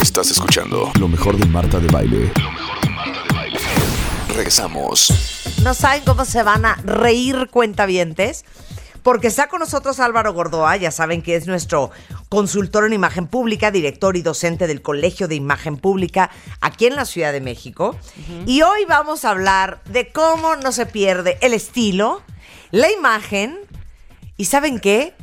Estás escuchando lo mejor de Marta de Baile. Lo mejor de Marta de Baile. Regresamos. No saben cómo se van a reír cuentavientes. Porque está con nosotros Álvaro Gordoa, ya saben que es nuestro consultor en imagen pública, director y docente del Colegio de Imagen Pública aquí en la Ciudad de México. Y hoy vamos a hablar de cómo no se pierde el estilo, la imagen y ¿saben qué?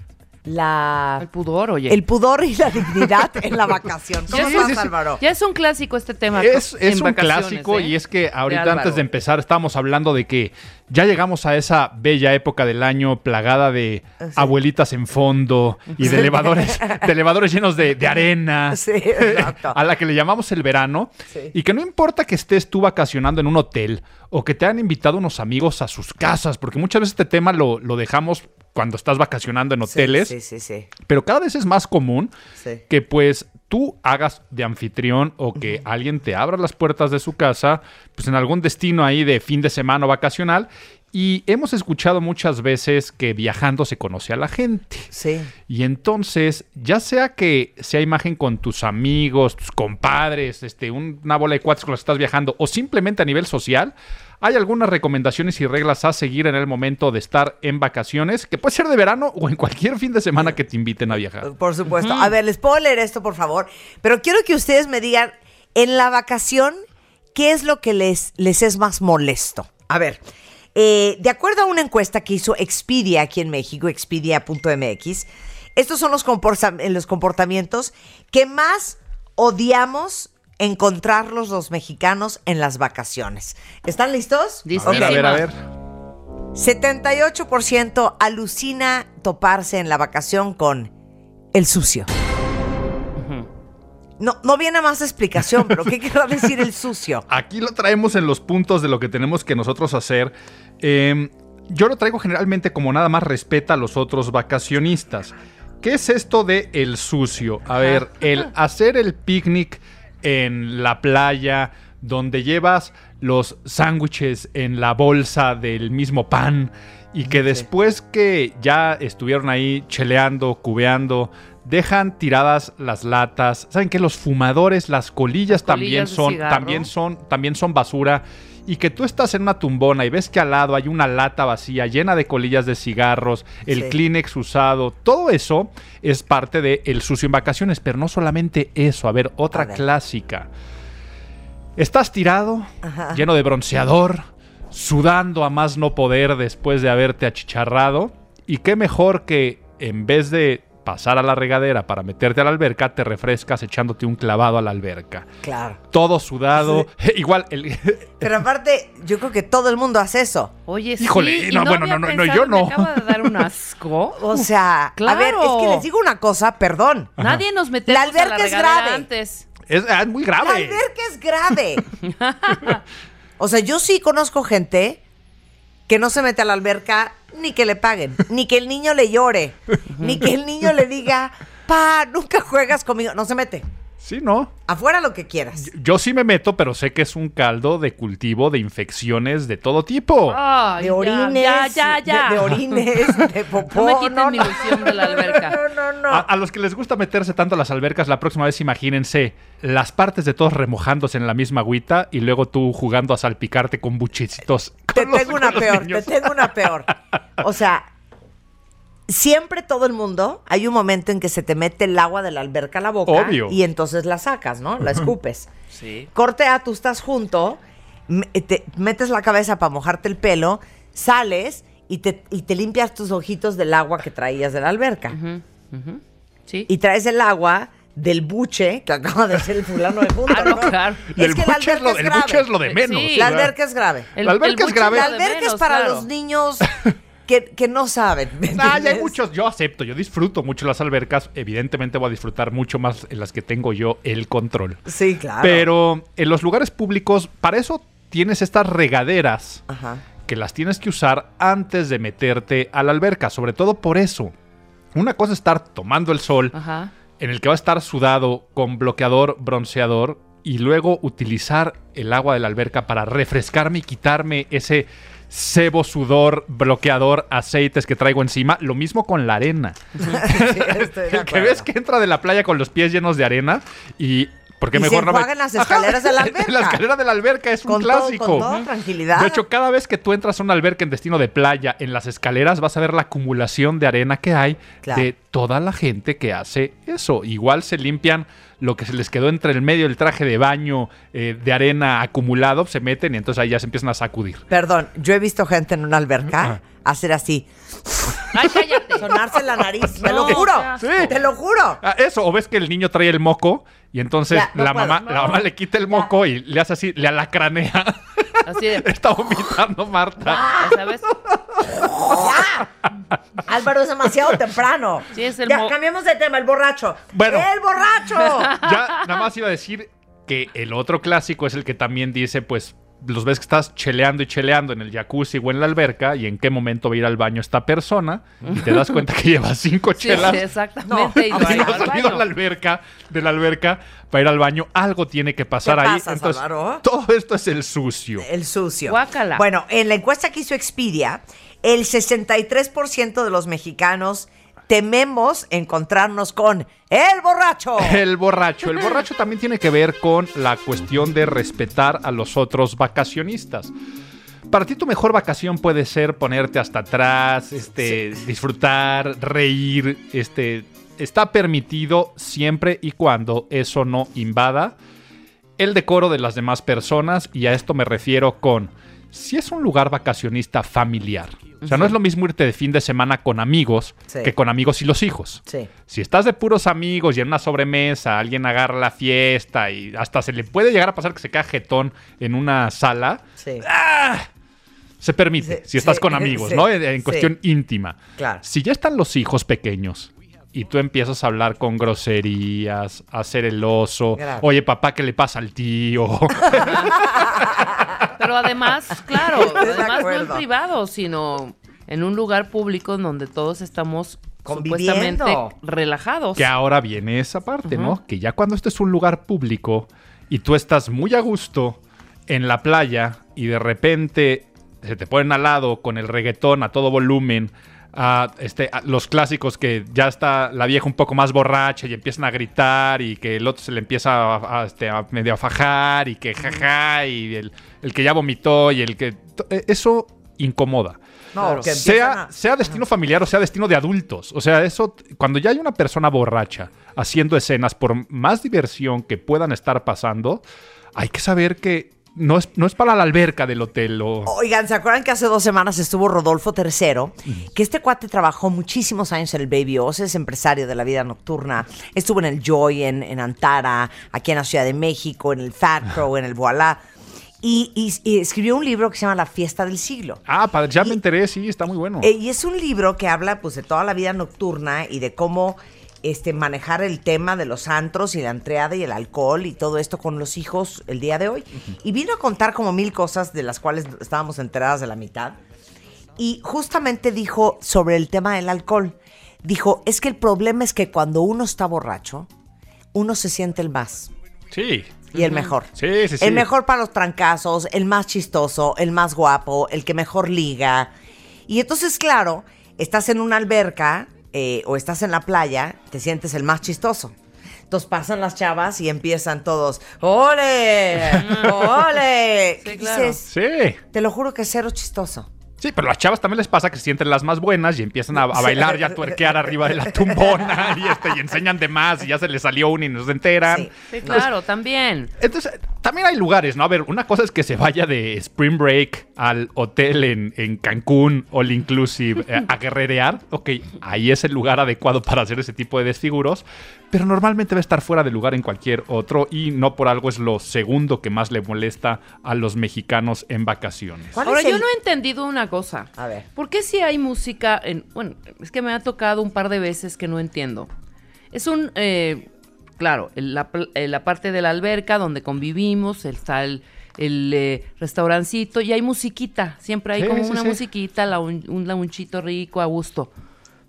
La... El pudor, oye. El pudor y la dignidad en la vacación. ¿Cómo Ya es- estás, es- Álvaro? Ya es un clásico este tema. Es, en es un clásico ¿eh? y es que ahorita antes de empezar estábamos hablando de que ya llegamos a esa bella época del año plagada de abuelitas en fondo y de elevadores, de elevadores llenos de, de arena. Sí, exacto. A la que le llamamos el verano. Sí. Y que no importa que estés tú vacacionando en un hotel o que te han invitado unos amigos a sus casas, porque muchas veces este tema lo, lo dejamos cuando estás vacacionando en hoteles. Sí, sí, sí. Pero cada vez es más común Sí. que pues tú hagas de anfitrión o que alguien te abra las puertas de su casa, pues en algún destino ahí de fin de semana o vacacional. Y hemos escuchado muchas veces que viajando se conoce a la gente. Sí. Y entonces, ya sea que sea imagen con tus amigos, tus compadres, este, un- una bola de cuates con los que estás viajando, o simplemente a nivel social, hay algunas recomendaciones y reglas a seguir en el momento de estar en vacaciones, que puede ser de verano o en cualquier fin de semana que te inviten a viajar. Por supuesto. A ver, les puedo leer esto, por favor. Pero quiero que ustedes me digan, en la vacación, ¿qué es lo que les, les es más molesto? A ver, eh, de acuerdo a una encuesta que hizo Expedia aquí en México, expedia.mx, estos son eh, los comportamientos que más odiamos encontrarlos los mexicanos en las vacaciones. ¿Están listos? Listo. A ver, a ver, a ver. 78% alucina toparse en la vacación con el sucio. No, no viene más explicación, pero ¿qué querrá decir el sucio? Aquí lo traemos en los puntos de lo que tenemos que nosotros hacer. Eh, yo lo traigo generalmente como nada más respeta a los otros vacacionistas. ¿Qué es esto de el sucio? A ver, el hacer el picnic en la playa, donde llevas los sándwiches en la bolsa del mismo pan y que después que ya estuvieron ahí cheleando, cubeando, dejan tiradas las latas. ¿Saben qué? Los fumadores, las colillas, Las también colillas de son, también son, también son basura. Y que tú estás en una tumbona y ves que al lado hay una lata vacía llena de colillas de cigarros, el Sí. Kleenex usado, todo eso es parte de el sucio en vacaciones, pero no solamente eso, a ver, otra A ver. clásica. Estás tirado, Ajá. lleno de bronceador, sudando a más no poder después de haberte achicharrado, y qué mejor que en vez de pasar a la regadera para meterte a la alberca, te refrescas echándote un clavado a la alberca. Claro. Todo sudado, igual el, Pero aparte, yo creo que todo el mundo hace eso. Oye, sí. Híjole, y no, bueno, había no, no, no, yo no. Me acaba de dar un asco. O sea, a ver, es que les digo una cosa, perdón. Nadie nos metemos La alberca a la es grave. antes. es, ah, es muy La grave. alberca es grave. o sea, yo sí conozco gente que no se mete a la alberca ni que le paguen, ni que el niño le llore, ni que el niño le diga, pa, nunca juegas conmigo. No se mete. Sí, ¿no? Afuera lo que quieras. Yo sí me meto, pero sé que es un caldo de cultivo de infecciones de todo tipo. Ay, De ya, orines. Ya, ya, ya. De, de orines, de popó. No me quiten mi ilusión de la alberca. No, no, no. A, a los que les gusta meterse tanto a las albercas, la próxima vez imagínense las partes de todos remojándose en la misma agüita y luego tú jugando a salpicarte con buchecitos. Te con los- tengo una peor, niños. te tengo una peor. O sea, siempre todo el mundo, hay un momento en que se te mete el agua de la alberca a la boca Obvio. y entonces la sacas, ¿no? La escupes. Sí. Corte A, tú estás junto, me- te metes la cabeza para mojarte el pelo, sales y te, y te limpias tus ojitos del agua que traías de la alberca. Sí. Y traes el agua del buche que acaba de ser el fulano de punta. Ah, no, claro. Y el buche es lo, alberca el grave. buche es lo de menos. Sí. La alberca es grave. El- La alberca el es buche grave. La alberca es menos, para claro. los niños que, que no saben. ¿me Ah, ya hay muchos, yo acepto, yo disfruto mucho las albercas, evidentemente voy a disfrutar mucho más en las que tengo yo el control. Sí, claro. Pero en los lugares públicos, para eso tienes estas regaderas Ajá. que las tienes que usar antes de meterte a la alberca, sobre todo por eso. Una cosa es estar tomando el sol, Ajá. en el que va a estar sudado con bloqueador, bronceador, y luego utilizar el agua de la alberca para refrescarme y quitarme ese sebo, sudor, bloqueador, aceites que traigo encima. Lo mismo con la arena. Sí, El que ves que entra de la playa con los pies llenos de arena y... ¿Por qué Y se mejor no me- las escaleras de la alberca. la escalera de la alberca es un Con todo- clásico. con toda tranquilidad. De hecho, cada vez que tú entras a una alberca en destino de playa, en las escaleras vas a ver la acumulación de arena que hay Claro. de toda la gente que hace eso. Igual se limpian lo que se les quedó entre el medio del traje de baño eh, de arena acumulado, se meten y entonces ahí ya se empiezan a sacudir. Perdón, yo he visto gente en una alberca hacer así, Ay, cállate. sonarse la nariz. te lo juro. Te lo juro. Ah, eso, o ves que el niño trae el moco y entonces Ya, no la, puedo, mamá, no. la mamá le quita el moco y le hace así, le alacranea. Así de, Está vomitando Marta. ¿sabes? Ya. Álvaro, es demasiado temprano. Sí, es el ya, mo- cambiemos de tema, el borracho. Bueno. ¡El borracho! Ya nada más iba a decir que el otro clásico es el que también dice, pues, los ves que estás cheleando y cheleando en el jacuzzi o en la alberca y en qué momento va a ir al baño esta persona y te das cuenta que lleva cinco Sí, chelas. exactamente. y No, Y no ha salido a la alberca, de la alberca, para ir al baño. Algo tiene que pasar ¿Qué ahí. pasa, Entonces, todo esto es el sucio. El sucio. Guácala. Bueno, en la encuesta que hizo Expedia, el 63% de los mexicanos tememos encontrarnos con el borracho. El borracho. El borracho también tiene que ver con la cuestión de respetar a los otros vacacionistas. Para ti tu mejor vacación puede ser ponerte hasta atrás, este, disfrutar, reír, este, está permitido siempre y cuando eso no invada el decoro de las demás personas y a esto me refiero con si es un lugar vacacionista familiar. O sea, no es lo mismo irte de fin de semana con amigos Sí. que con amigos y los hijos. Sí. Si estás de puros amigos y en una sobremesa alguien agarra la fiesta y hasta se le puede llegar a pasar que se quede jetón en una sala, Sí. se permite, si estás con amigos, ¿no? En, en cuestión íntima. Claro. Si ya están los hijos pequeños y tú empiezas a hablar con groserías, a hacer el oso, oye papá, ¿qué le pasa al tío? Pero además, claro, además no en privado, sino en un lugar público en donde todos estamos Conviviendo. supuestamente relajados. que ahora viene esa parte, ¿no? Que ya cuando esto es un lugar público y tú estás muy a gusto en la playa y de repente se te ponen al lado con el reggaetón a todo volumen, a, este, a los clásicos que ya está la vieja un poco más borracha y empiezan a gritar y que el otro se le empieza a, a, este, a medio a fajar y que jaja y el, el que ya vomitó y el que... eh, Eso incomoda No, sea, a- sea destino familiar o sea destino de adultos. O sea, eso, cuando ya hay una persona borracha haciendo escenas, por más diversión que puedan estar pasando, hay que saber que no es, no es para la alberca del hotel o... Oigan, ¿se acuerdan que hace dos semanas estuvo Rodolfo III? Que este cuate trabajó muchísimos años en el Baby Oz, es empresario de la vida nocturna. Estuvo en el Joy, en, en Antara, aquí en la Ciudad de México, en el Fat Crow, en el Voilà. Y, y- y escribió un libro que se llama La Fiesta del Siglo. Ah, padre, ya me enteré, sí, está muy bueno. Eh, y es un libro que habla pues de toda la vida nocturna y de cómo este, manejar el tema de los antros y la entreada y el alcohol y todo esto con los hijos el día de hoy. Y vino a contar como mil cosas de las cuales estábamos enteradas de la mitad. Y justamente dijo sobre el tema del alcohol. Dijo, es que el problema es que cuando uno está borracho, uno se siente el más sí, y el mejor. sí, sí, sí. El mejor para los trancazos, el más chistoso, el más guapo, el que mejor liga. Y entonces, claro, estás en una alberca eh, o estás en la playa, te sientes el más chistoso. Entonces pasan las chavas y empiezan todos, ¡ole! ¡ole! Sí, ¿Qué claro. dices? Sí. Te lo juro que es cero chistoso. Sí, pero a las chavas también les pasa que se sienten las más buenas y empiezan a, a bailar y a tuerquear arriba de la tumbona y, este, y enseñan de más y ya se les salió una y no se enteran. Sí. Sí, claro, también. Entonces, también hay lugares, ¿no? A ver, una cosa es que se vaya de Spring Break al hotel en, en Cancún, All Inclusive, eh, a guerrerear. Ok, ahí es el lugar adecuado para hacer ese tipo de desfiguros, pero normalmente va a estar fuera de lugar en cualquier otro y no por algo es lo segundo que más le molesta a los mexicanos en vacaciones. ¿Cuál Ahora, el- yo no he entendido una cosa. A ver. ¿Por qué si hay música en... Bueno, es que me ha tocado un par de veces que no entiendo. Es un... eh, claro, el- la, eh, la parte de la alberca donde convivimos, está el, el, eh, restaurancito y hay musiquita. Siempre hay Sí, como sí, una sí. musiquita, la un, un launchito rico a gusto.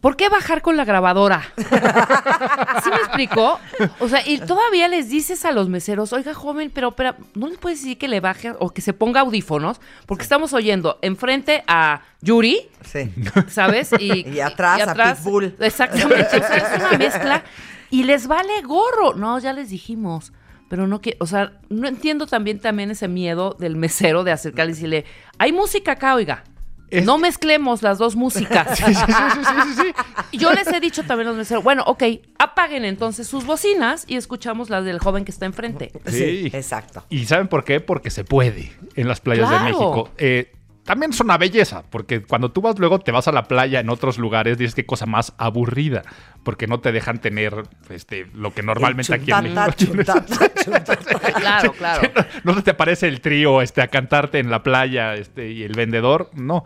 ¿Por qué bajar con la grabadora? ¿Sí me explicó? O sea, y todavía les dices a los meseros, oiga, joven, pero, pero no le puedes decir que le baje o que se ponga audífonos, porque estamos oyendo enfrente a Yuri, Sí. ¿sabes? Y, Y atrás a Pitbull. Exactamente. O sea, es una mezcla. Y les vale gorro. No, ya les dijimos. Pero no que, o sea, no entiendo también, también ese miedo del mesero de acercarle y decirle, hay música acá, oiga. Es- No mezclemos las dos músicas. Sí, sí, sí, sí, sí, sí. Y yo les he dicho también a los meseros, bueno, ok, apaguen entonces sus bocinas y escuchamos las del joven que está enfrente. Sí, Sí. exacto. ¿Y saben por qué? Porque se puede en las playas Claro. de México. Eh, también es una belleza, porque cuando tú vas luego te vas a la playa en otros lugares, dices qué cosa más aburrida, porque no te dejan tener este, lo que normalmente aquí en México tienes. chuntata, chuntata. Claro, claro. no te aparece el trío este, a cantarte en la playa este, y el vendedor, no.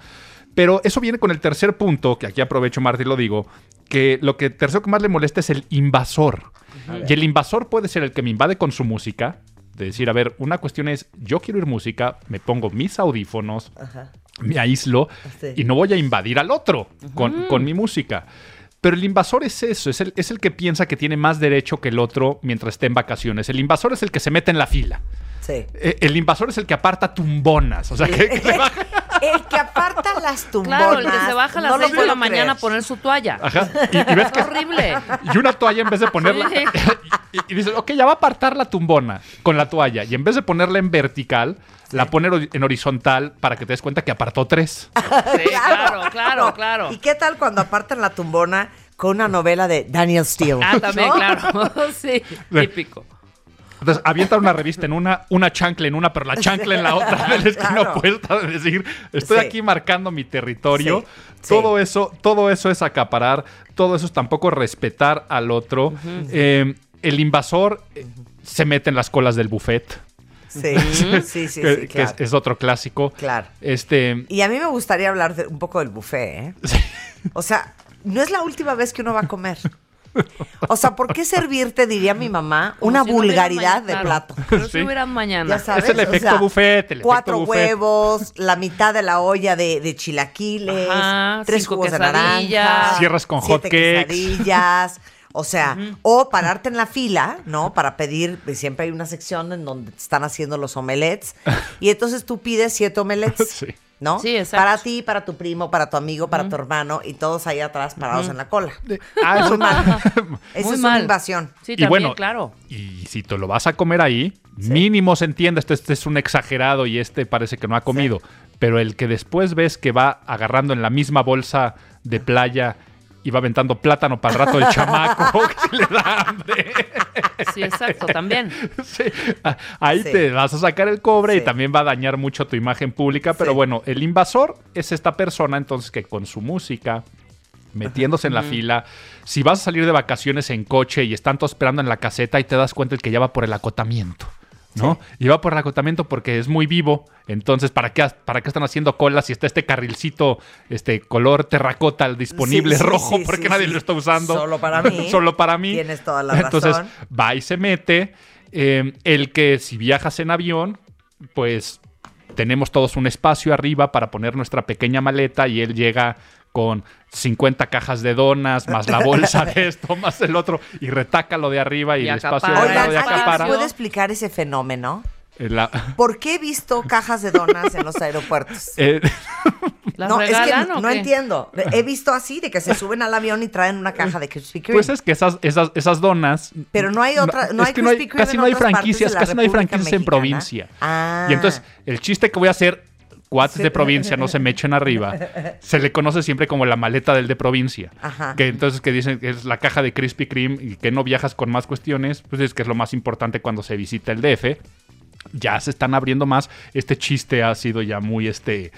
Pero eso viene con el tercer punto, que aquí aprovecho, Marta, y lo digo, que lo que tercero que más le molesta es el invasor. Y el invasor puede ser el que me invade con su música. De decir, a ver, una cuestión es, yo quiero oír música, me pongo mis audífonos, Ajá. me aíslo Sí. y no voy a invadir al otro con, con mi música. Pero el invasor es eso, es el, es el que piensa que tiene más derecho que el otro mientras esté en vacaciones. El invasor es el que se mete en la fila. Sí. Eh, El invasor es el que aparta tumbonas. O sea, que, que le baja. El que aparta las tumbonas. Claro, el que se baja a las no lo 6 de la mañana a poner su toalla. Ajá. Y, y ves que. Horrible. Y una toalla en vez de ponerla. Sí. Y, y dices, ok, ya va a apartar la tumbona con la toalla. Y en vez de ponerla en vertical, la pone en horizontal para que te des cuenta que apartó tres. Sí, claro, claro, No, claro. ¿Y qué tal cuando apartan la tumbona con una novela de Daniel Steele? Ah, también, ¿no? claro. Sí, típico. Entonces, avientan una revista en una, una chancla en una, pero la chancla en la otra de la esquina Claro. opuesta. De decir, estoy Sí. aquí marcando mi territorio. Sí, sí. Todo eso, todo eso es acaparar, todo eso es tampoco respetar al otro. Eh, el invasor eh, se mete en las colas del buffet. Sí, sí, sí, que, sí, que claro. es, es otro clásico. Claro. Este. Y a mí me gustaría hablar de- un poco del buffet, ¿eh? O sea, no es la última vez que uno va a comer. O sea, ¿por qué servirte, diría mi mamá, Como una si hubiera vulgaridad de claro. plato? Pero Sí. si hubieran mañana. Ya sabes, Es el o efecto sea, buffet, el efecto cuatro buffet. huevos, la mitad de la olla de, de chilaquiles, Ajá, tres jugos de naranja, Cierras con siete hot cakes. quesadillas. O sea, o pararte en la fila, ¿no? Para pedir, pues, siempre hay una sección en donde te están haciendo los omelets. Y entonces tú pides siete omelets, Sí. ¿No? Sí, exacto. Para ti, para tu primo, para tu amigo, para tu hermano, y todos ahí atrás parados en la cola. Ah, eso- Muy es mal. una invasión. Sí, y también, bueno, claro. y si te lo vas a comer ahí, mínimo se entiende, este, este es un exagerado y este parece que no ha comido. Pero el que después ves que va agarrando en la misma bolsa de playa y va aventando plátano para el rato del chamaco, que le da hambre. Sí, exacto, también. Sí, Ahí Sí. te vas a sacar el cobre y también va a dañar mucho tu imagen pública. Pero Sí. bueno, el invasor es esta persona entonces que con su música, metiéndose en la fila, si vas a salir de vacaciones en coche y están todos esperando en la caseta y te das cuenta el que ya va por el acotamiento. ¿No? Y va por el acotamiento porque es muy vivo. Entonces, ¿para qué, ¿para qué están haciendo colas si está este carrilcito, este color terracota disponible Sí, sí, rojo? sí, porque sí, nadie sí. lo está usando. Solo para mí. Solo para mí. Tienes toda la Entonces, razón. va y se mete. Eh, el que si viajas en avión, pues tenemos todos un espacio arriba para poner nuestra pequeña maleta y él llega con 50 cajas de donas, más la bolsa de esto, más el otro, y retaca lo de arriba y, Y el espacio de Oigan, ¿alguien acapara. puede explicar ese fenómeno? Eh, la- ¿Por qué he visto cajas de donas en los aeropuertos? eh, ¿Las no, es que no entiendo. He visto así, de que se suben al avión y traen una caja de Krispy Kreme. pues es que esas, esas, esas donas. Pero no hay otra- no es hay que no hay, casi en no hay franquicias, de casi no hay franquicias en provincia. Ah. Y entonces, el chiste que voy a hacer, cuates de provincia no se me echen arriba, se le conoce siempre como la maleta del de provincia. Ajá. Que entonces que dicen que es la caja de Krispy Kreme y que no viajas con más cuestiones, pues es que es lo más importante cuando se visita el DF. Ya se están abriendo más. Este chiste ha sido ya muy este.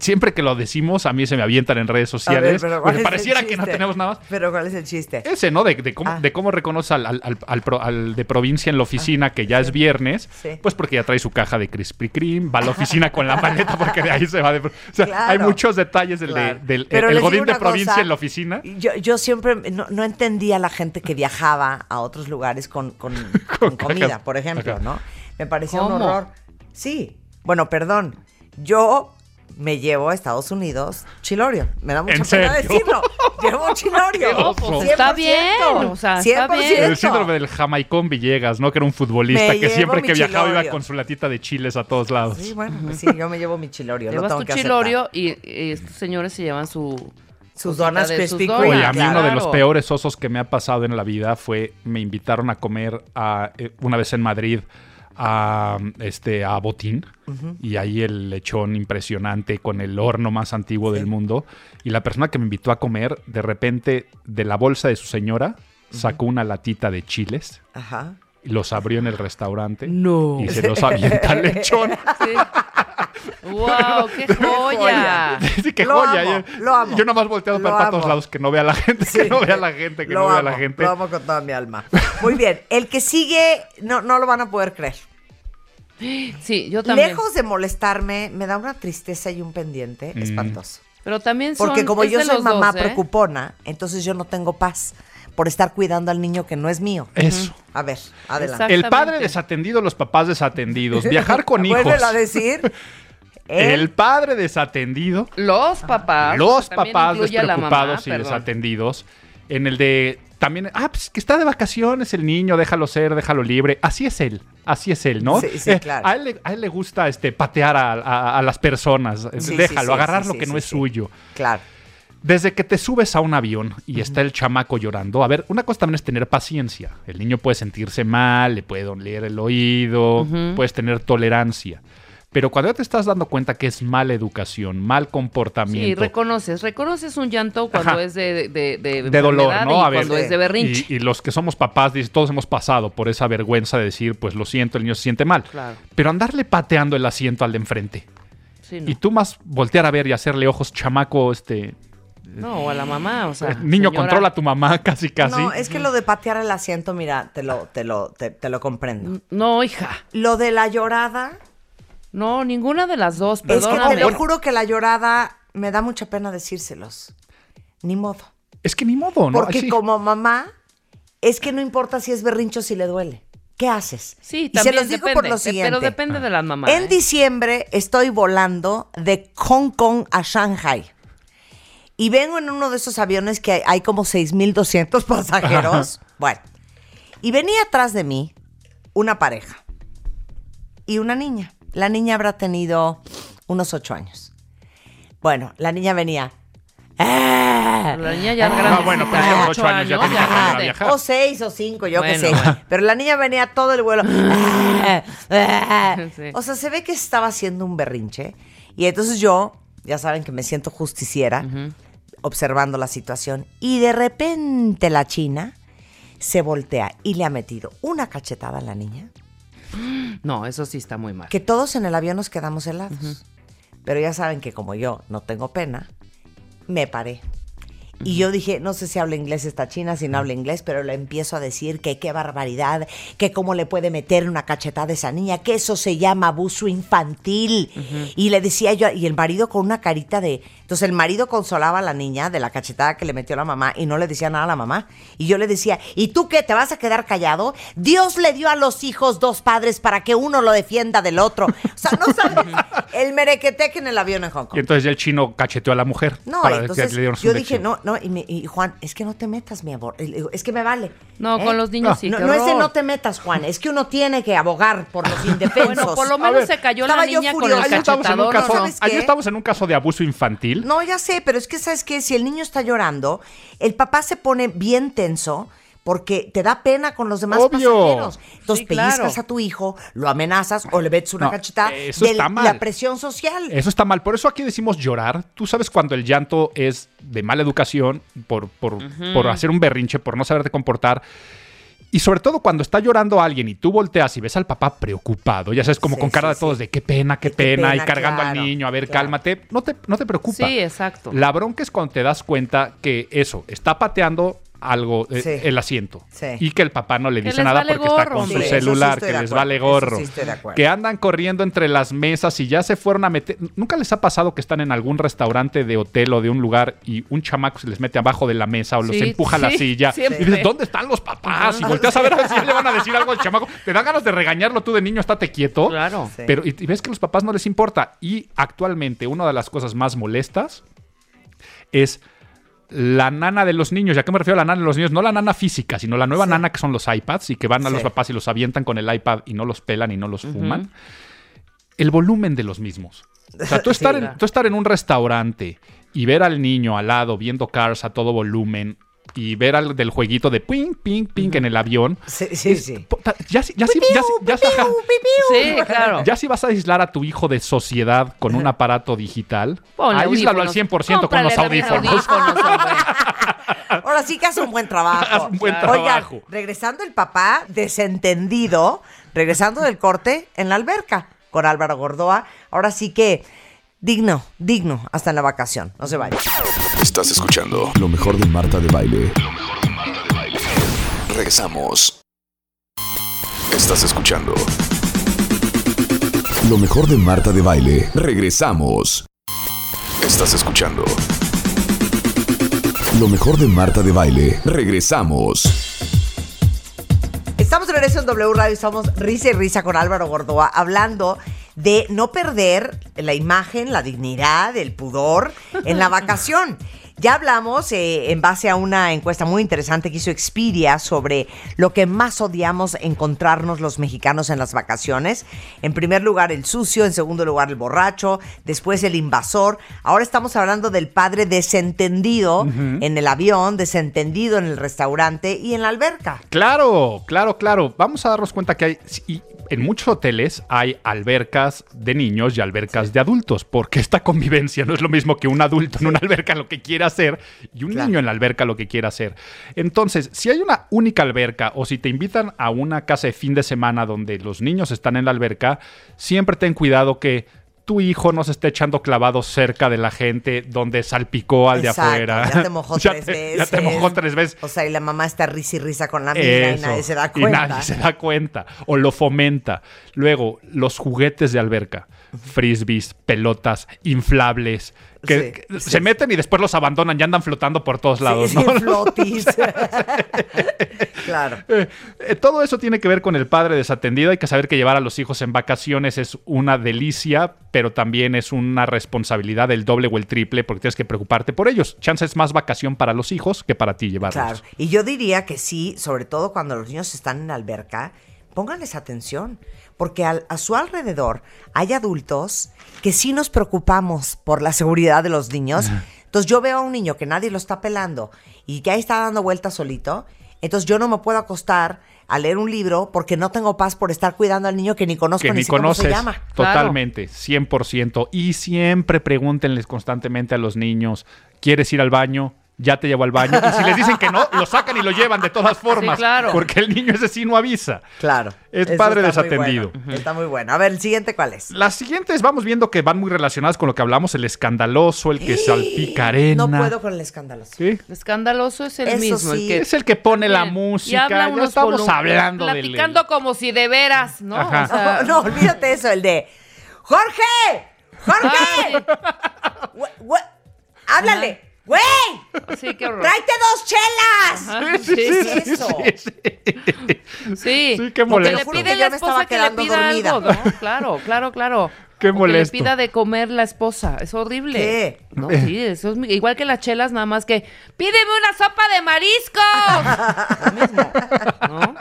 Siempre que lo decimos, a mí se me avientan en redes ver, sociales. pero ¿cuál porque es el pareciera que no tenemos nada más. Pero ¿cuál es el chiste? Ese, ¿no? De, de cómo, Ah. de cómo reconoce al, al- al- al pro- al de provincia en la oficina que ya es viernes, Sí. pues porque ya trae su caja de Krispy Kreme, va a la oficina con la maleta porque de ahí se va de... O sea, Claro. hay muchos detalles del, de- Claro. del Pero el godín de provincia cosa, en la oficina. Yo, yo siempre no, no entendía a la gente que viajaba a otros lugares con, con- con comida, cajas. por ejemplo. ¿no? Me parecía un horror. Sí. Bueno, perdón. Yo me llevo a Estados Unidos chilorio. Me da mucha ¿En pena serio? decirlo. Llevo chilorio. Pues está bien, o sea, está bien. El síndrome del jamaicón Villegas, ¿no? Que era un futbolista Me que siempre que viajaba chilorio. iba con su latita de chiles a todos lados. Sí, bueno, pues sí, yo me llevo mi chilorio. lo Llevas tengo tu que chilorio y, y estos señores se llevan su... Sus donas de Krispy Kreme. Oye, a mí claro. uno de los peores osos que me ha pasado en la vida fue, me invitaron a comer a, eh, una vez en Madrid a, este, a Botín y ahí el lechón impresionante con el horno más antiguo del mundo y la persona que me invitó a comer de repente de la bolsa de su señora sacó una latita de chiles Ajá. y los abrió en el restaurante No. y se los avienta al lechón. ¡Wow! ¡Qué joya! Sí, qué Lo joya. amo, yo, lo amo. yo nada más volteado Lo para, para todos lados que no vea la gente, que no vea la gente, que lo no vea amo, la gente. Lo amo con toda mi alma. Muy bien. El que sigue, no, no lo van a poder creer. Sí, yo también. Lejos de molestarme, me da una tristeza y un pendiente Mm. espantoso. Pero también son... Porque como yo soy mamá dos, ¿eh? preocupona, entonces yo no tengo paz por estar cuidando al niño que no es mío. Eso. A ver, adelante. El padre desatendido, los papás desatendidos. Viajar con hijos. Vuélvelo a decir. El padre desatendido. Los papás. Los papás mamá, despreocupados y perdón. desatendidos. En el de también, ah, pues que está de vacaciones el niño, déjalo ser, déjalo libre. Así es él, así es él, ¿no? Sí, sí, Eh, claro. a, él le, a él le gusta este, patear a, a- a las personas, Sí, déjalo, sí, agarrar sí, lo sí, que no sí, es sí. suyo. Claro. Desde que te subes a un avión y está el chamaco llorando, a ver, una cosa también es tener paciencia. El niño puede sentirse mal, le puede doler el oído, puedes tener tolerancia. Pero cuando ya te estás dando cuenta que es mala educación, mal Sí, comportamiento, reconoces. Reconoces un llanto cuando Ajá. es de, de, de, de dolor, ¿no? Y A ver, cuando es de berrinche. Y, y los que somos papás, todos hemos pasado por esa vergüenza de decir, pues lo siento, el niño se siente mal. Claro. Pero andarle pateando el asiento al de enfrente. Sí, no. Y tú más voltear a ver y hacerle ojos, chamaco, este... No, o a la mamá, o sea. niño, señora. controla a tu mamá, casi, casi. No, es que lo de patear el asiento, mira, te lo, te lo, te, te lo comprendo. No, hija. Lo de la llorada, No, ninguna de las dos, es que perdóname. te lo juro que la llorada me da mucha pena decírselos. Ni modo. Es que ni modo, ¿no? Porque Así. como mamá, es que no importa si es berrincho o si le duele. ¿Qué haces? Sí, y también se los digo depende, por lo siguiente. Pero depende de las mamás. En ¿eh? diciembre estoy volando de Hong Kong a Shanghai. Y vengo en uno de esos aviones que hay, hay como 6.200 pasajeros. Bueno. Y venía atrás de mí una pareja y una niña. La niña habrá tenido unos 8 años. Bueno, la niña venía. ¡Ah! La niña ya Ah, grande. bueno, pero ocho años ya tenía que aprender a grande. viajar. O seis o cinco, yo qué Bueno, sé. bueno. Pero la niña venía todo el vuelo. Sí. O sea, se ve que estaba haciendo un berrinche. Y entonces yo, ya saben que me siento justiciera, observando la situación. Y de repente la china se voltea y le ha metido una cachetada a la niña. No, eso sí está muy mal. Que todos en el avión nos quedamos helados. Pero ya saben que como yo no tengo pena, me paré. Y yo dije, no sé si habla inglés esta china, si no habla inglés, pero le empiezo a decir que qué barbaridad, que cómo le puede meter una cachetada a esa niña, que eso se llama abuso infantil. Y le decía yo, y el marido con una carita de... Entonces el marido consolaba a la niña de la cachetada que le metió la mamá y no le decía nada a la mamá. Y yo le decía, ¿y tú qué? ¿Te vas a quedar callado? Dios le dio a los hijos dos padres para que uno lo defienda del otro. O sea, no sabes el merequeteque en el avión en Hong Kong. Y entonces ya el chino cacheteó a la mujer. No, para que entonces le dieran su yo dije, no, no, y, me- y Juan, es que no te metas, mi amor. Es que me vale. No, ¿Eh? con los niños sí. No, no es de no te metas, Juan, es que uno tiene que abogar por los indefensos. Bueno, por lo menos ver, se cayó la niña con furiosa. el Ahí estamos, en un cachetador. estamos en un caso de abuso infantil. No, ya sé, pero es que, ¿sabes qué? Si el niño está llorando, el papá se pone bien tenso porque te da pena con los demás Obvio. pasajeros. Entonces Sí, claro. pellizcas a tu hijo, lo amenazas o le metes una No, cachetada eso de está mal. la presión social. Eso está mal. Por eso aquí decimos llorar. Tú sabes cuando el llanto es de mala educación, por, por, por hacer un berrinche, por no saberte comportar. Y sobre todo cuando está llorando alguien y tú volteas y ves al papá preocupado, ya sabes, como Sí, con cara sí, de todos sí. de qué pena, qué Qué pena, pena, y cargando claro, al niño, a ver, claro. cálmate. No te, no te preocupa. Sí, exacto. La bronca es cuando te das cuenta que eso, está pateando algo, eh, el asiento. Sí. Y que el papá no le dice nada vale porque está con su Sí, eso sí celular, que les acuerdo. vale gorro. Que andan corriendo entre las mesas y ya se fueron a meter. ¿Nunca les ha pasado que están en algún restaurante de hotel o de un lugar y un chamaco se les mete abajo de la mesa o los Sí, empuja a la silla? siempre. Y dices, ¿dónde están los papás? Y volteas a ver si le van a decir algo al chamaco. Te dan ganas de regañarlo tú de niño, estate quieto. Claro. Sí. Pero y, y ves que a los papás no les importa. Y actualmente una de las cosas más molestas es la nana de los niños. ¿Y a qué me refiero a la nana de los niños? No la nana física, sino la nueva Sí. nana que son los iPads y que van a los papás y los avientan con el iPad y no los pelan y no los fuman. El volumen de los mismos. O sea, tú Sí. estar, en, tú estar en un restaurante y ver al niño al lado viendo Cars a todo volumen y ver al del jueguito de ping, ping, ping en el avión. Sí, sí, es- sí. Ya. Sí, claro. Ya si vas a aislar a tu hijo de sociedad con un aparato digital, Ponle aíslalo al audífonos. 100% con los Cómprale audífonos. Ahora sí que hace un buen trabajo. Haz un buen Oigan, trabajo. regresando el papá desentendido, regresando del corte en la alberca con Álvaro Gordoa. Ahora sí que digno, digno hasta en la vacación. No se vaya. Estás escuchando lo mejor de Marta de Baile. Lo mejor de Marta de Baile. Regresamos. Estás escuchando lo mejor de Marta de Baile. Regresamos. Estás escuchando lo mejor de Marta de Baile. Regresamos. Estamos de regreso en W Radio, estamos risa y risa con Álvaro Gordoa, hablando de no perder la imagen, la dignidad, el pudor en la vacación. Ya hablamos eh, en base a una encuesta muy interesante que hizo Expedia sobre lo que más odiamos encontrarnos los mexicanos en las vacaciones. En primer lugar el sucio, en segundo lugar el borracho, después el invasor. Ahora estamos hablando del padre desentendido en el avión, desentendido en el restaurante y en la alberca. Claro, claro, claro. Vamos a darnos cuenta que hay. y en muchos hoteles hay albercas de niños y albercas de adultos, porque esta convivencia no es lo mismo que un adulto en una alberca lo que quiere hacer y un Claro. niño en la alberca lo que quiere hacer. Entonces, si hay una única alberca o si te invitan a una casa de fin de semana donde los niños están en la alberca, siempre ten cuidado que tu hijo no se esté echando clavados cerca de la gente donde salpicó al Exacto, de afuera. Ya te mojó Ya tres te- veces. Ya te mojó tres veces. O sea, y la mamá está risa y risa con la amiga y nadie se da Y cuenta. nadie se da cuenta. O lo fomenta. Luego, los juguetes de alberca. Frisbees, pelotas, inflables. Que, Sí, se sí. meten y después los abandonan. Ya andan flotando por todos lados, sí, ¿no? flotis. claro. Eh, eh, todo eso tiene que ver con el padre desatendido. Hay que saber que llevar a los hijos en vacaciones es una delicia, pero también es una responsabilidad del doble o el triple porque tienes que preocuparte por ellos. Chance es más vacación para los hijos que para ti llevarlos. Claro. Y yo diría que sí, sobre todo cuando los niños están en la alberca, pónganles atención. Porque al- a su alrededor hay adultos que sí nos preocupamos por la seguridad de los niños. Entonces yo veo a un niño que nadie lo está pelando y que ahí está dando vueltas solito. Entonces yo no me puedo acostar a leer un libro porque no tengo paz por estar cuidando al niño que ni conozco que ni ni sé cómo conoces. se llama. Totalmente, 100%. Y siempre pregúntenles constantemente a los niños, ¿quieres ir al baño? Ya te llevo al baño. Y si les dicen que no, lo sacan y lo llevan de todas formas. claro. Porque el niño ese sí no avisa. Claro. Es Eso padre está muy desatendido. bueno. Está muy bueno. A ver, el siguiente, ¿cuál es? Las siguientes vamos viendo que van muy relacionadas con lo que hablamos, el escandaloso, el que salpica arena. No puedo con el escándalo. ¿Sí? Escandaloso es el Eso mismo. sí. El que Es el que pone la Bien. Música. Ya unos estamos volúmenes, hablando del- Platicando como si de veras, ¿no? Ajá. O sea, no, olvídate eso, el de ¡Jorge! ¡Jorge! ¡Háblale! ¡Güey! sí, qué horror. ¡Tráete dos chelas! Ajá, Sí, sí, sí, sí, sí, eso? sí, sí. sí. Sí, qué molesto. Que le pide que la esposa que le pida dormida. algo, ¿no? Claro, claro, claro. Qué O Que molesto. le pida de comer la esposa. Es horrible. ¿Qué? No, sí, eso es igual que las chelas, nada más que pídeme una sopa de mariscos. Lo mismo, ¿no?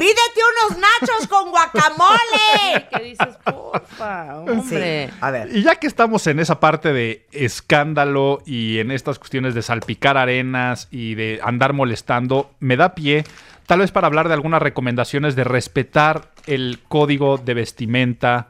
¡Pídete unos nachos con guacamole! ¿Qué dices? Porfa, hombre. Sí. A ver. Y ya que estamos en esa parte de escándalo y en estas cuestiones de salpicar arenas y de andar molestando, me da pie tal vez para hablar de algunas recomendaciones de respetar el código de vestimenta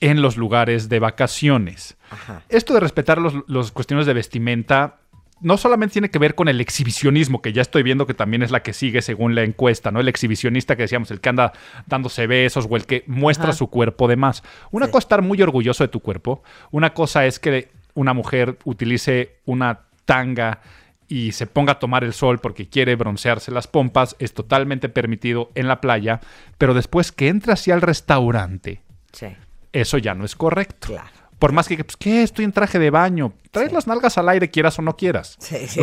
en los lugares de vacaciones. Ajá. Esto de respetar los, los cuestiones de vestimenta no solamente tiene que ver con el exhibicionismo, que ya estoy viendo que también es la que sigue según la encuesta, ¿no? El exhibicionista que decíamos, el que anda dándose besos o el que muestra Ajá. su cuerpo de más. Una Sí. cosa es estar muy orgulloso de tu cuerpo, una cosa es que una mujer utilice una tanga y se ponga a tomar el sol porque quiere broncearse las pompas, es totalmente permitido en la playa, pero después que entre hacia el restaurante, Sí, eso ya no es correcto. claro. Por más que, pues, ¿qué? Estoy en traje de baño. Traes Sí. las nalgas al aire, quieras o no quieras. Sí, sí.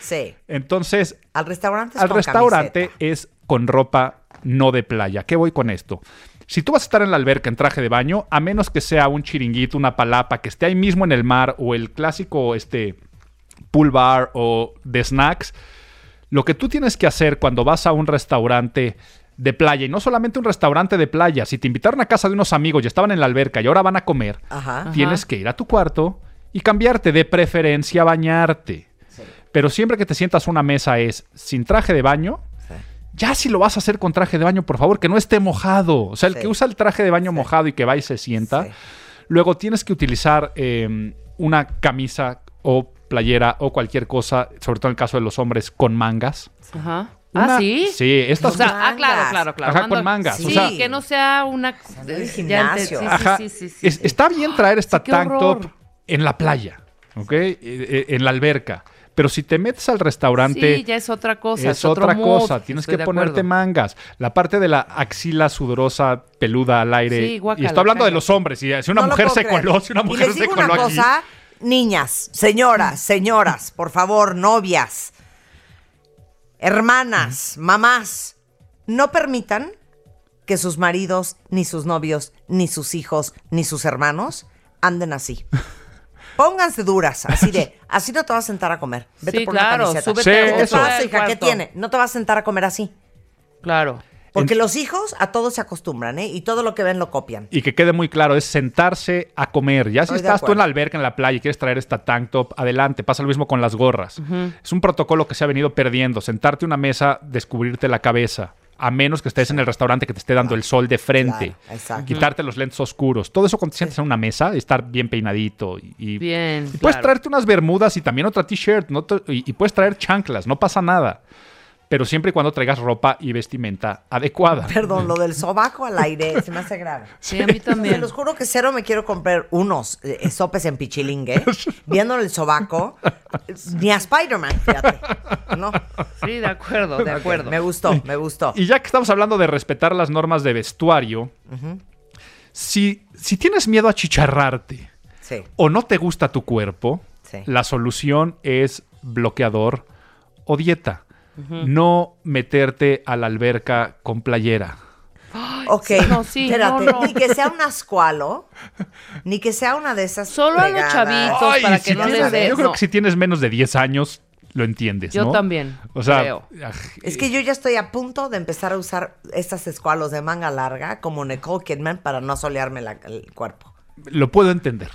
Sí. Entonces, Al restaurante es al con restaurante camiseta. es con ropa no de playa. ¿Qué voy con esto? Si tú vas a estar en la alberca en traje de baño, a menos que sea un chiringuito, una palapa, que esté ahí mismo en el mar, o el clásico este, pool bar o de snacks, lo que tú tienes que hacer cuando vas a un restaurante de playa, y no solamente un restaurante de playa, si te invitaron a casa de unos amigos y estaban en la alberca y ahora van a comer, Ajá. tienes que ir a tu cuarto y cambiarte, de preferencia bañarte. Pero siempre que te sientas a una mesa es sin traje de baño. Sí. Ya si lo vas a hacer con traje de baño, por favor, que no esté mojado. O sea, el Sí. que usa el traje de baño mojado y que va y se sienta. Sí. Luego tienes que utilizar eh, una camisa o playera o cualquier cosa, sobre todo en el caso de los hombres, con mangas. Ajá. Una- ¿Ah, sí? Sí, O estas sea, Mangas. ah, claro, claro, claro. Ajá, con mangas, Sí, o sea- que no sea una... ya gimnasio. sí, Ajá. sí, sí, sí, Es- sí. Está bien traer esta tank top en la playa, ¿ok? Eh, eh, En la alberca. Pero si te metes al restaurante... Sí, ya es otra cosa. es, Es, otro otra mood, cosa, tienes estoy que de ponerte mangas. La parte de la axila sudorosa, peluda al aire. Sí, guácala, y estoy hablando de los hombres. Y si una No mujer se coló, si una Y mujer les se coló una aquí. cosa, niñas, señoras, señoras, por favor, novias, hermanas, mamás, no permitan que sus maridos, ni sus novios, ni sus hijos, ni sus hermanos anden así. Pónganse duras, así de, así no te vas a sentar a comer. Vete Sí, por claro, una camiseta. súbete Sí, ¿Qué te pasa, hija? ¿Qué tiene? No te vas a sentar a comer así. Claro. Porque los hijos a todo se acostumbran, ¿eh? Y todo lo que ven lo copian. Y que quede muy claro, es sentarse a comer. Ya si Estoy estás tú en la alberca, en la playa y quieres traer esta tank top, adelante. Pasa lo mismo con las gorras. Es un protocolo que se ha venido perdiendo. Sentarte a una mesa, descubrirte la cabeza. A menos que estés en el restaurante que te esté dando el sol de frente. Claro, exacto. Quitarte los lentes oscuros. Todo eso cuando te sientas en una mesa, estar bien peinadito. Y, Bien, y puedes claro. traerte unas bermudas y también otra t-shirt. no y, y puedes traer chanclas, no pasa nada. Pero siempre y cuando traigas ropa y vestimenta adecuada. Perdón, lo del sobaco al aire se me hace grave. Sí, a mí Se también. los juro que cero me quiero comprar unos eh, sopes en pichilingue, viéndole el sobaco, ni a Spider-Man, fíjate. No, Sí, de acuerdo, de acuerdo. me gustó, me gustó. Y ya que estamos hablando de respetar las normas de vestuario, si, si tienes miedo a chicharrarte Sí, o no te gusta tu cuerpo, Sí. la solución es bloqueador o dieta. No meterte a la alberca con playera. ok, no, sí, espérate, no, no. ni que sea un ascualo, ni que sea una de esas Solo a los chavitos para que si no les dé. Yo creo que si tienes menos de 10 años, lo entiendes, Yo ¿no? también, O sea, creo. Es que yo ya estoy a punto de empezar a usar estas escualos de manga larga como Nicole Kidman para no solearme la- el cuerpo. lo puedo entender.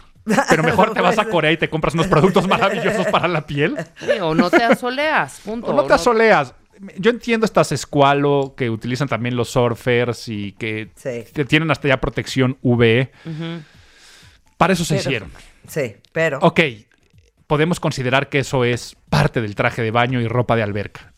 Pero mejor te vas a Corea y te compras unos productos maravillosos para la piel. Sí, o no te asoleas, punto. O no te asoleas. Yo entiendo estas escualo que utilizan también los surfers y que Sí. tienen hasta ya protección UV. Para eso se Pero- hicieron. Sí, pero... Ok, podemos considerar que eso es parte del traje de baño y ropa de alberca.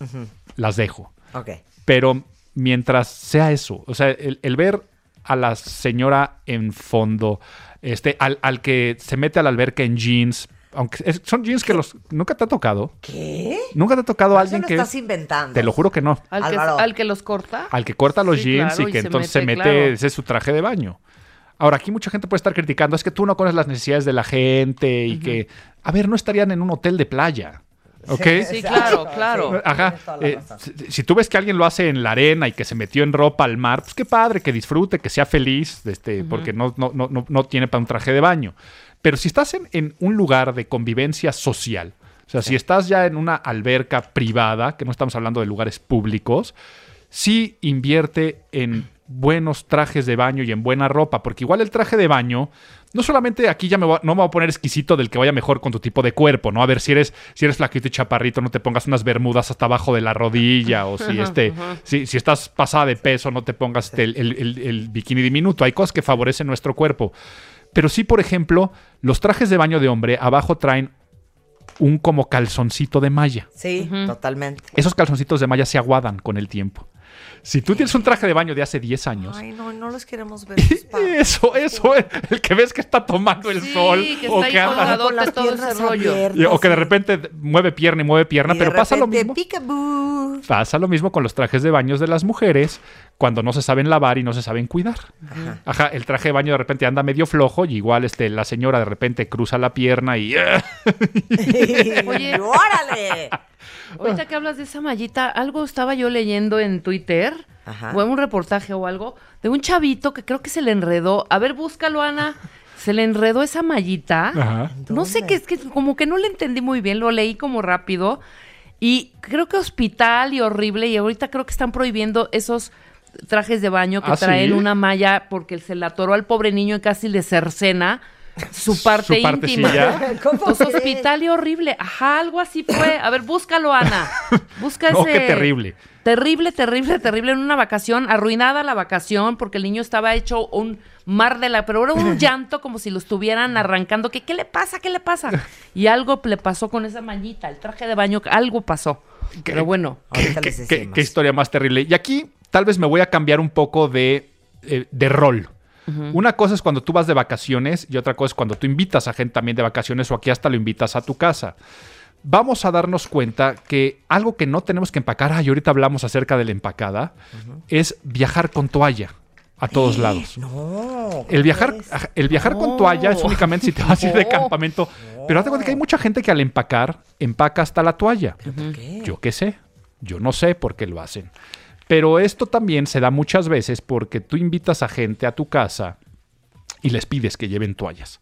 Las dejo. Ok. Pero mientras sea eso, o sea, el, el ver a la señora en fondo, este, al, al que se mete a la alberca en jeans, aunque es- son jeans que los nunca te ha tocado. ¿Qué? Nunca te ha tocado a alguien lo que estás inventando. te lo juro que no. ¿Al que, al que los corta? Al que corta los Sí, jeans claro, y que y se entonces se mete, mete, claro. ese es su traje de baño. Ahora, aquí mucha gente puede estar criticando, es que tú no conoces las necesidades de la gente y que, a ver, no estarían en un hotel de playa. ¿Ok? Sí, claro, claro. Ajá. Eh, si, tú ves que alguien lo hace en la arena y que se metió en ropa al mar, pues qué padre, que disfrute, que sea feliz, este, porque no, no, no, no, no tiene para un traje de baño. Pero si estás en, en un lugar de convivencia social, o sea, si estás ya en una alberca privada, que no estamos hablando de lugares públicos, sí invierte en buenos trajes de baño y en buena ropa, porque igual el traje de baño, no solamente aquí ya me voy a- no me voy a poner exquisito del que vaya mejor con tu tipo de cuerpo, ¿no? A ver si eres, si eres flaquito y chaparrito, no te pongas unas bermudas hasta abajo de la rodilla, o si este, si, si estás pasada de peso, no te pongas este, el, el- el- el bikini diminuto. Hay cosas que favorecen nuestro cuerpo. Pero sí, por ejemplo, los trajes de baño de hombre abajo traen un como calzoncito de malla. Sí, totalmente. Esos calzoncitos de malla se aguadan con el tiempo. Si tú tienes un traje de baño de hace 10 años, Ay, no, no los queremos ver. eso, eso, el que ves que está tomando el Sí, sol que o está ahí que anda-. Con las todo ese piernas rollo. abiertas, o que de repente mueve pierna y mueve pierna, Y de pero pasa lo mismo. peekaboo. Pasa lo mismo con los trajes de baños de las mujeres cuando no se saben lavar y no se saben cuidar. Ajá, el traje de baño de repente anda medio flojo y igual este, la señora de repente cruza la pierna y... Oye. ¡Órale! Ahorita que hablas de esa mallita, algo estaba yo leyendo en Twitter, Ajá. o en un reportaje o algo, de un chavito que creo que se le enredó. A ver, búscalo, Ana. Se le enredó esa mallita. Ajá. No sé qué, es que como que no le entendí muy bien, lo leí como rápido. Y creo que hospital y horrible, y ahorita creo que están prohibiendo esos trajes de baño que ¿Ah, traen sí? una malla porque se le atoró al pobre niño y casi le cercena su parte Su íntima. hospital y horrible. Ajá, algo así fue. A ver, búscalo, Ana. Busca No, ese. qué terrible. Terrible, terrible, terrible. En una vacación, arruinada la vacación, porque el niño estaba hecho un mar de la. Pero era un llanto como si lo estuvieran arrancando. ¿Qué, ¿Qué le pasa? ¿Qué le pasa? Y algo le pasó con esa mallita, el traje de baño, algo pasó. Pero bueno. Ahorita ¿Qué, les decimos. qué historia más terrible. Y aquí tal vez me voy a cambiar un poco de, eh, de rol. Una cosa es cuando tú vas de vacaciones y otra cosa es cuando tú invitas a gente también de vacaciones o aquí hasta lo invitas a tu casa. Vamos a darnos cuenta que algo que no tenemos que empacar, y ahorita hablamos acerca de la empacada, es viajar con toalla a todos lados. No. El viajar, ¿cómo ajá, el viajar con toalla es únicamente si te vas a ir de No. campamento. Pero hazte cuenta que hay mucha gente que al empacar, empaca hasta la toalla. qué? Yo qué sé. Yo no sé por qué lo hacen. Pero esto también se da muchas veces porque tú invitas a gente a tu casa y les pides que lleven toallas.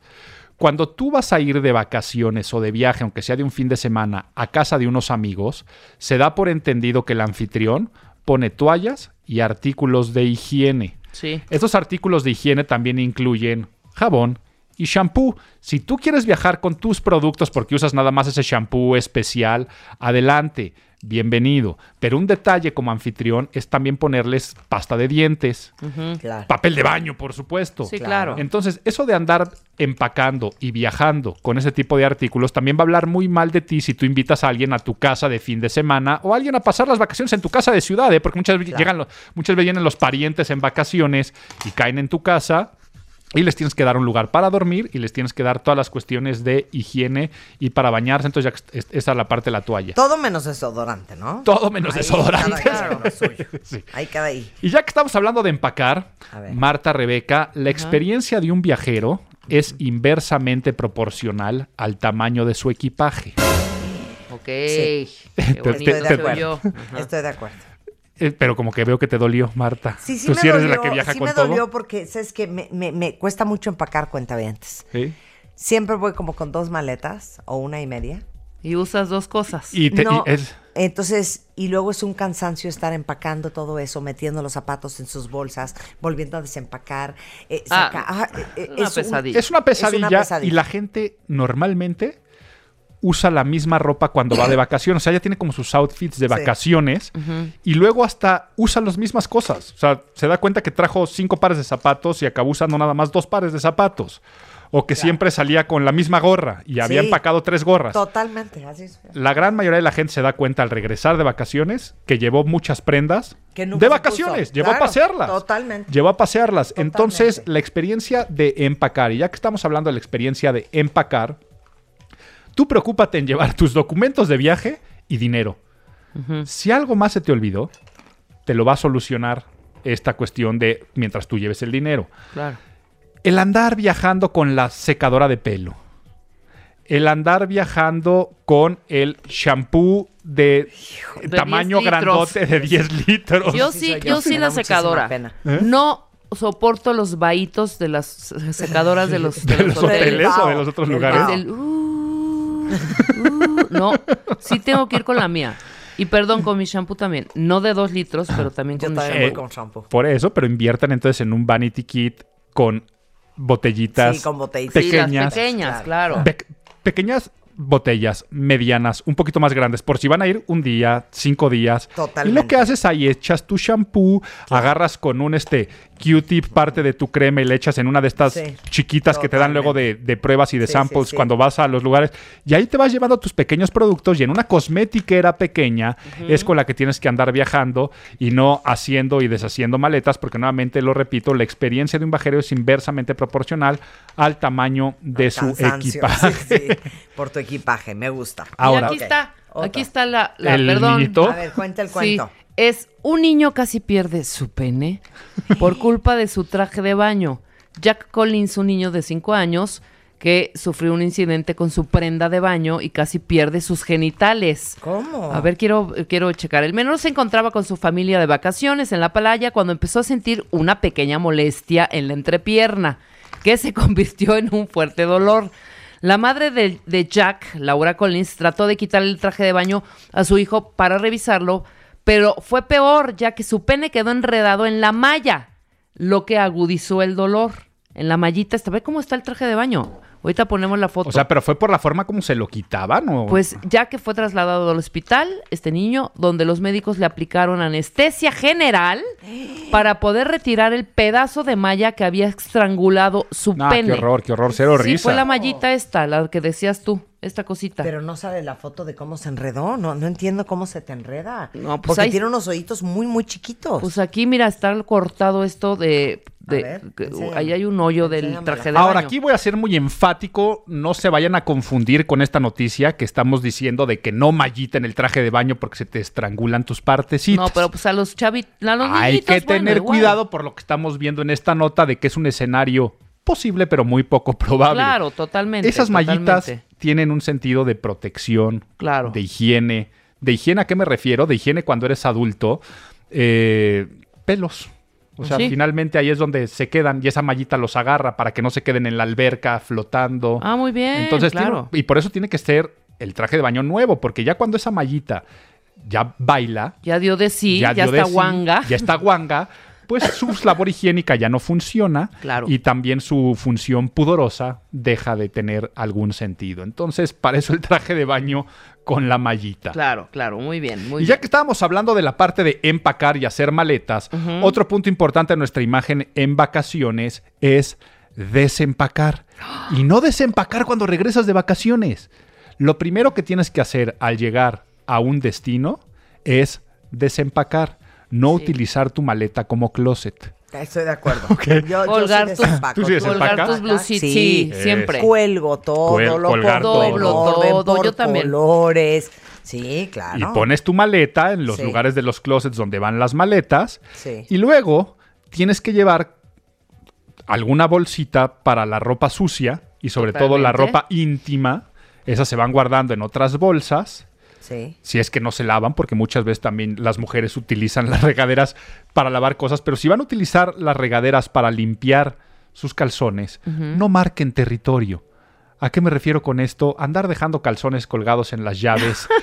Cuando tú vas a ir de vacaciones o de viaje, aunque sea de un fin de semana, a casa de unos amigos, se da por entendido que el anfitrión pone toallas y artículos de higiene. Sí. Estos artículos de higiene también incluyen jabón y shampoo. Si tú quieres viajar con tus productos porque usas nada más ese shampoo especial, adelante, bienvenido. Pero un detalle como anfitrión es también ponerles pasta de dientes, Claro. papel de baño, por supuesto. Sí, Claro. claro. Entonces, eso de andar empacando y viajando con ese tipo de artículos también va a hablar muy mal de ti si tú invitas a alguien a tu casa de fin de semana o a alguien a pasar las vacaciones en tu casa de ciudad, ¿eh? porque muchas, veces llegan los- muchas veces vienen los parientes en vacaciones y caen en tu casa. Y les tienes que dar un lugar para dormir y les tienes que dar todas las cuestiones de higiene y para bañarse. Entonces, ya es- esa es la parte de la toalla. Todo menos desodorante, ¿no? Todo menos Ahí desodorante. cada lo suyo. Sí. Ahí cada ahí. Y ya que estamos hablando de empacar. Marta, Rebeca, la experiencia de un viajero es inversamente proporcional al tamaño de su equipaje. Ok. Sí. Qué Te- bonito se te- oyó. Estoy de acuerdo. Eh, pero como que veo que te dolió, Marta. Sí, sí Tú me sí eres dolió, de la que viaja sí con me todo. dolió porque, ¿sabes que me, me- me cuesta mucho empacar cuentavientes. Sí. Siempre voy como con dos maletas o una y media. Y usas dos cosas. Y, te- No, y es- Entonces, y luego es un cansancio estar empacando todo eso, metiendo los zapatos en sus bolsas, volviendo a desempacar. eh, Ah, saca- ah, eh, eh, una es un- pesadilla. es una pesadilla. y la gente normalmente usa la misma ropa cuando va de vacaciones. O sea, ella tiene como sus outfits de Sí. vacaciones y luego hasta usa las mismas cosas. O sea, se da cuenta que trajo cinco pares de zapatos y acabó usando nada más dos pares de zapatos. O que siempre salía con la misma gorra y había Sí. empacado tres gorras. Totalmente, así es. La gran mayoría de la gente se da cuenta al regresar de vacaciones que llevó muchas prendas Que nunca de vacaciones, llevó a pasearlas. totalmente. Llevó a pasearlas. Totalmente. Entonces, la experiencia de empacar, y ya que estamos hablando de la experiencia de empacar, tú preocúpate en llevar tus documentos de viaje y dinero. Si algo más se te olvidó, te lo va a solucionar esta cuestión de mientras tú lleves el dinero. Claro. El andar viajando con la secadora de pelo. El andar viajando con el shampoo de, De tamaño 10 litros. grandote de 10 litros. Yo Sí yo, yo sí la secadora. pena. ¿Eh? No soporto los vahitos de las secadoras de los, ¿De los hoteles o de los otros Del lugares? El, uh, uh, no, sí tengo que ir con la mía. Y perdón, con mi shampoo también. No de dos litros, pero también Yo con mi también shampoo. voy con shampoo. Por eso, pero inviertan entonces en un vanity kit con botellitas Sí, con botellitas. Sí, las pequeñas. pequeñas, claro. Pe- pequeñas botellas medianas, un poquito más grandes, por si van a ir un día, cinco días. Totalmente. Y lo que haces ahí, echas tu shampoo, agarras con un este Q-tip parte de tu crema y le echas en una de estas Sí. chiquitas que te dan luego de, de pruebas y de Sí, samples sí, sí. cuando vas a los lugares. Y ahí te vas llevando tus pequeños productos y en una cosmetiquera pequeña es con la que tienes que andar viajando y no haciendo y deshaciendo maletas, porque nuevamente lo repito, la experiencia de un bajero es inversamente proporcional al tamaño de su Cansancio, equipaje. sí, sí, por tu equipaje, me gusta. Y Ahora- aquí Ok, está, otra. aquí está la, la- El perdón. niñito. A ver, cuenta el Sí, cuento. es un niño casi pierde su pene por culpa de su traje de baño. Jack Collins, un niño de 5 años que sufrió un incidente con su prenda de baño y casi pierde sus genitales. ¿Cómo? A ver, quiero, quiero checar. El menor se encontraba con su familia de vacaciones en la playa cuando empezó a sentir una pequeña molestia en la entrepierna, que se convirtió en un fuerte dolor. La madre de, de Jack, Laura Collins, trató de quitarle el traje de baño a su hijo para revisarlo, pero fue peor, ya que su pene quedó enredado en la malla, lo que agudizó el dolor. En la mallita está. ¿Ve cómo está el traje de baño? Ahorita ponemos la foto. O sea, pero fue por la forma como se lo quitaban o Pues ya que fue trasladado al hospital, este niño, donde los médicos le aplicaron anestesia general para poder retirar el pedazo de malla que había estrangulado su No, pene. qué horror, qué horror, cero Sí, risa. fue la mallita esta, la que decías tú, esta cosita. Pero no sale la foto de cómo se enredó. No, no entiendo cómo se te enreda. No, pues Porque ahí- tiene unos ojitos muy, muy chiquitos. Pues aquí, mira, está cortado esto de... A de- ver, ahí hay un hoyo del traje de Ahora, baño. aquí voy a ser muy enfático, no se vayan a confundir con esta noticia que estamos diciendo de que no mallita en el traje de baño porque se te estrangulan tus partecitas. No, pero pues a los chavitos, Hay niñitos, que bueno, tener igual. cuidado por lo que estamos viendo en esta nota de que es un escenario posible pero muy poco probable. Claro, totalmente. Esas mallitas totalmente. Tienen un sentido de protección, Claro. de higiene. ¿De higiene a qué me refiero? De higiene cuando eres adulto. eh, pelos. O sea, Sí. finalmente ahí es donde se quedan y esa mallita los agarra para que no se queden en la alberca flotando. Ah, muy bien, Entonces, tiene- claro. y por eso tiene que ser el traje de baño nuevo, porque ya cuando esa mallita ya baila, Ya dio de sí, ya, está sí, guanga. Ya está guanga. Pues su labor higiénica ya no funciona. Claro. Y también su función pudorosa deja de tener algún sentido. Entonces, para eso el traje de baño con la mallita. Claro, claro, muy bien, muy y ya bien. que estábamos hablando de la parte de empacar y hacer maletas, otro punto importante en nuestra imagen en vacaciones es desempacar. Y no desempacar cuando regresas de vacaciones. Lo primero que tienes que hacer al llegar a un destino es desempacar, no Sí. utilizar tu maleta como closet. Estoy de acuerdo. Yo, yo Colgar sí tus- desempaco. ¿Tú sí Colgar tus blusitas, Sí. siempre. Cuelgo todo, Cuel- lo colgar todo. Todo, por yo también. colores. Sí, claro. Y pones tu maleta en los Sí. lugares de los closets donde van las maletas. Sí. Y luego tienes que llevar alguna bolsita para la ropa sucia y sobre todo la ropa íntima. Esas se van guardando en otras bolsas. Sí. Si es que no se lavan, porque muchas veces también las mujeres utilizan las regaderas para lavar cosas, pero si van a utilizar las regaderas para limpiar sus calzones, no marquen territorio. ¿A qué me refiero con esto? Andar dejando calzones colgados en las llaves.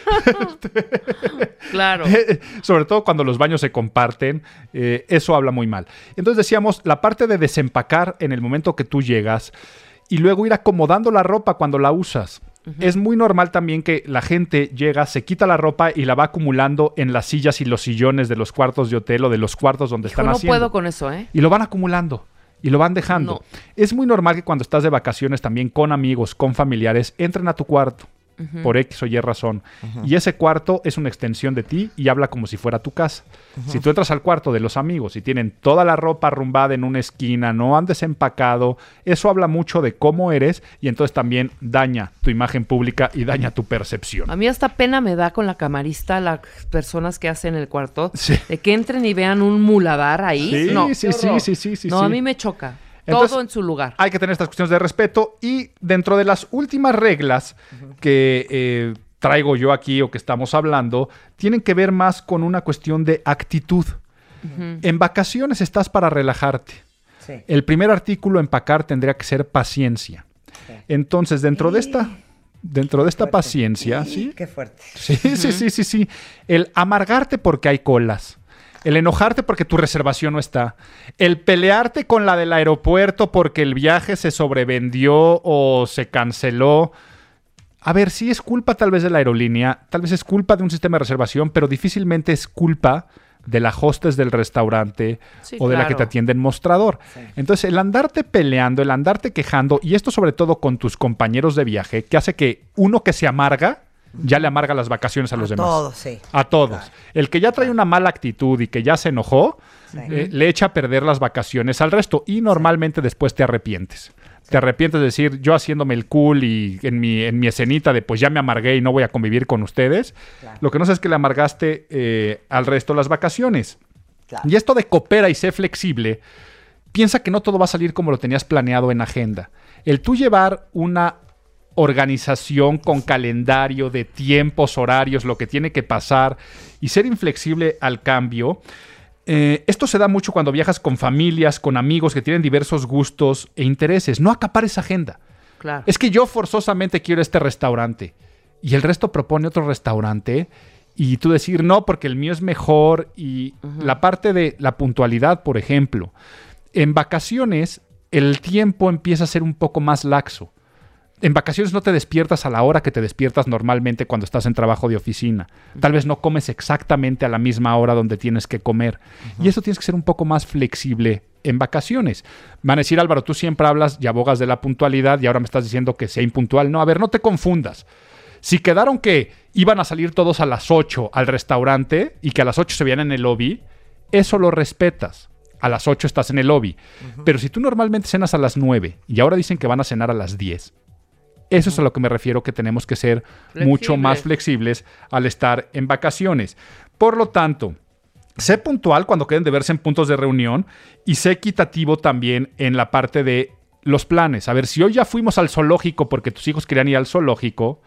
Claro. sobre todo cuando los baños se comparten, eh, eso habla muy mal. Entonces decíamos, la parte de desempacar en el momento que tú llegas y luego ir acomodando la ropa cuando la usas. Es muy normal también que la gente llega, se quita la ropa y la va acumulando en las sillas y los sillones de los cuartos de hotel o de los cuartos donde Hijo, están no haciendo. puedo con eso, ¿eh? Y lo van acumulando. Y lo van dejando. No. Es muy normal que cuando estás de vacaciones también con amigos, con familiares, entren a tu cuarto. Por X o Y razón. Y ese cuarto es una extensión de ti y habla como si fuera tu casa. Si tú entras al cuarto de los amigos y tienen toda la ropa arrumbada en una esquina, no han desempacado, eso habla mucho de cómo eres y entonces también daña tu imagen pública y daña tu percepción. A mí hasta pena me da con la camarista las personas que hacen el cuarto Sí. de que entren y vean un muladar ahí. Sí, no, sí, sí, sí, sí, sí, No, sí. a mí me choca. Entonces- Todo en su lugar. Hay que tener estas cuestiones de respeto y dentro de las últimas reglas que eh, traigo yo aquí o que estamos hablando, tienen que ver más con una cuestión de actitud. En vacaciones estás para relajarte. Sí. El primer artículo empacar tendría que ser paciencia. Entonces, dentro de esta, dentro de esta paciencia, ¿sí? Qué fuerte. Sí, sí, sí, sí, sí. El amargarte porque hay colas. El enojarte porque tu reservación no está. El pelearte con la del aeropuerto porque el viaje se sobrevendió o se canceló. a ver, sí es culpa tal vez de la aerolínea, tal vez es culpa de un sistema de reservación, pero difícilmente es culpa de la hostes del restaurante Sí, o de la que te atiende en mostrador. Entonces, el andarte peleando, el andarte quejando, y esto sobre todo con tus compañeros de viaje, que hace que uno que se amarga, ya le amarga las vacaciones a los demás. Todos, sí. A todos. El que ya trae una mala actitud y que ya se enojó, Sí. eh, le echa a perder las vacaciones al resto y normalmente después te arrepientes. Te arrepientes de decir, yo haciéndome el cool y en mi, en mi escenita de pues ya me amargué y no voy a convivir con ustedes. Lo que no sé es que le amargaste eh, al resto las vacaciones. Claro. Y esto de coopera y sé flexible, piensa que no todo va a salir como lo tenías planeado en agenda. El tú llevar una organización con calendario de tiempos, horarios, lo que tiene que pasar y ser inflexible al cambio. eh, esto se da mucho cuando viajas con familias, con amigos que tienen diversos gustos e intereses. No acapares agenda. Claro. Es que yo forzosamente quiero este restaurante y el resto propone otro restaurante y tú decir no porque el mío es mejor y la parte de la puntualidad, por ejemplo. En vacaciones el tiempo empieza a ser un poco más laxo. En vacaciones no te despiertas a la hora que te despiertas normalmente cuando estás en trabajo de oficina. Tal vez no comes exactamente a la misma hora donde tienes que comer. Y eso tienes que ser un poco más flexible en vacaciones. Van a decir, Álvaro, tú siempre hablas y abogas de la puntualidad y ahora me estás diciendo que sea impuntual. No, a ver, no te confundas. Si quedaron que iban a salir todos a las 8 al restaurante y que a las 8 se veían en el lobby, eso lo respetas. A las 8 estás en el lobby. Pero si tú normalmente cenas a las 9 y ahora dicen que van a cenar a las 10, eso es a lo que me refiero que tenemos que ser mucho más flexibles al estar en vacaciones. Por lo tanto, sé puntual cuando queden de verse en puntos de reunión y sé equitativo también en la parte de los planes. A ver, si hoy ya fuimos al zoológico porque tus hijos querían ir al zoológico,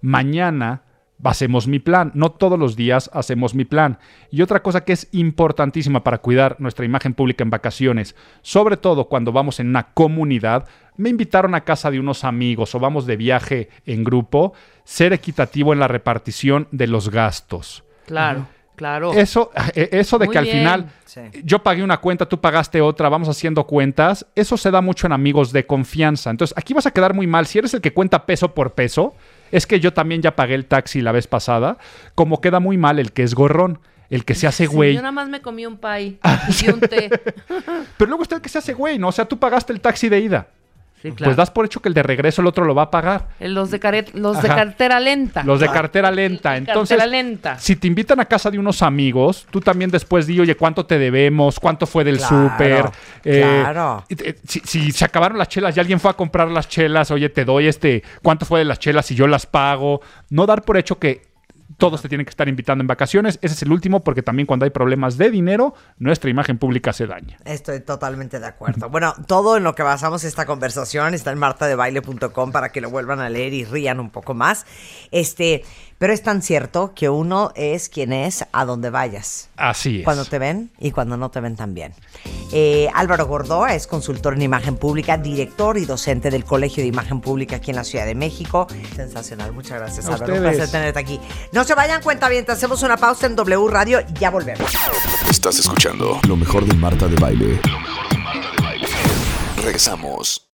mañana hacemos mi plan. No todos los días hacemos mi plan. Y otra cosa que es importantísima para cuidar nuestra imagen pública en vacaciones, sobre todo cuando vamos en una comunidad, me invitaron a casa de unos amigos o vamos de viaje en grupo, ser equitativo en la repartición de los gastos. Claro, claro. Eso, eh, eso de Muy que al bien. final Sí. yo pagué una cuenta, tú pagaste otra, vamos haciendo cuentas, eso se da mucho en amigos de confianza. Entonces, aquí vas a quedar muy mal. Si eres el que cuenta peso por peso, es que yo también ya pagué el taxi la vez pasada, como queda muy mal el que es gorrón, el que se hace Sí, güey. yo nada más me comí un pay Ah, y un té. Pero luego está el que se hace güey, ¿no? O sea, tú pagaste el taxi de ida. Sí, claro. Pues das por hecho que el de regreso el otro lo va a pagar. Eh, Los de, los de cartera lenta. Los de cartera lenta. Entonces, cartera lenta. si te invitan a casa de unos amigos, tú también después di, oye, ¿cuánto te debemos? ¿Cuánto fue del Claro, súper? Eh, claro. si, si se acabaron las chelas y alguien fue a comprar las chelas, oye, te doy este, ¿cuánto fue de las chelas y yo las pago? No dar por hecho que todos te tienen que estar invitando en vacaciones. Ese es el último porque también cuando hay problemas de dinero, nuestra imagen pública se daña. Estoy totalmente de acuerdo. Bueno, todo en lo que basamos esta conversación está en martadebaile.com para que lo vuelvan a leer y rían un poco más. Este, pero es tan cierto que uno es quien es a donde vayas. Así es. Cuando te ven y cuando no te ven también. Eh, Álvaro Gordoa es consultor en imagen pública, director y docente del Colegio de Imagen Pública aquí en la Ciudad de México. Sensacional, muchas gracias A Álvaro. Un placer tenerte aquí. No se vayan, cuenta bien, hacemos una pausa en W Radio y ya volvemos. Estás escuchando lo mejor de Marta de Baile. Lo mejor de Marta de Baile. Regresamos.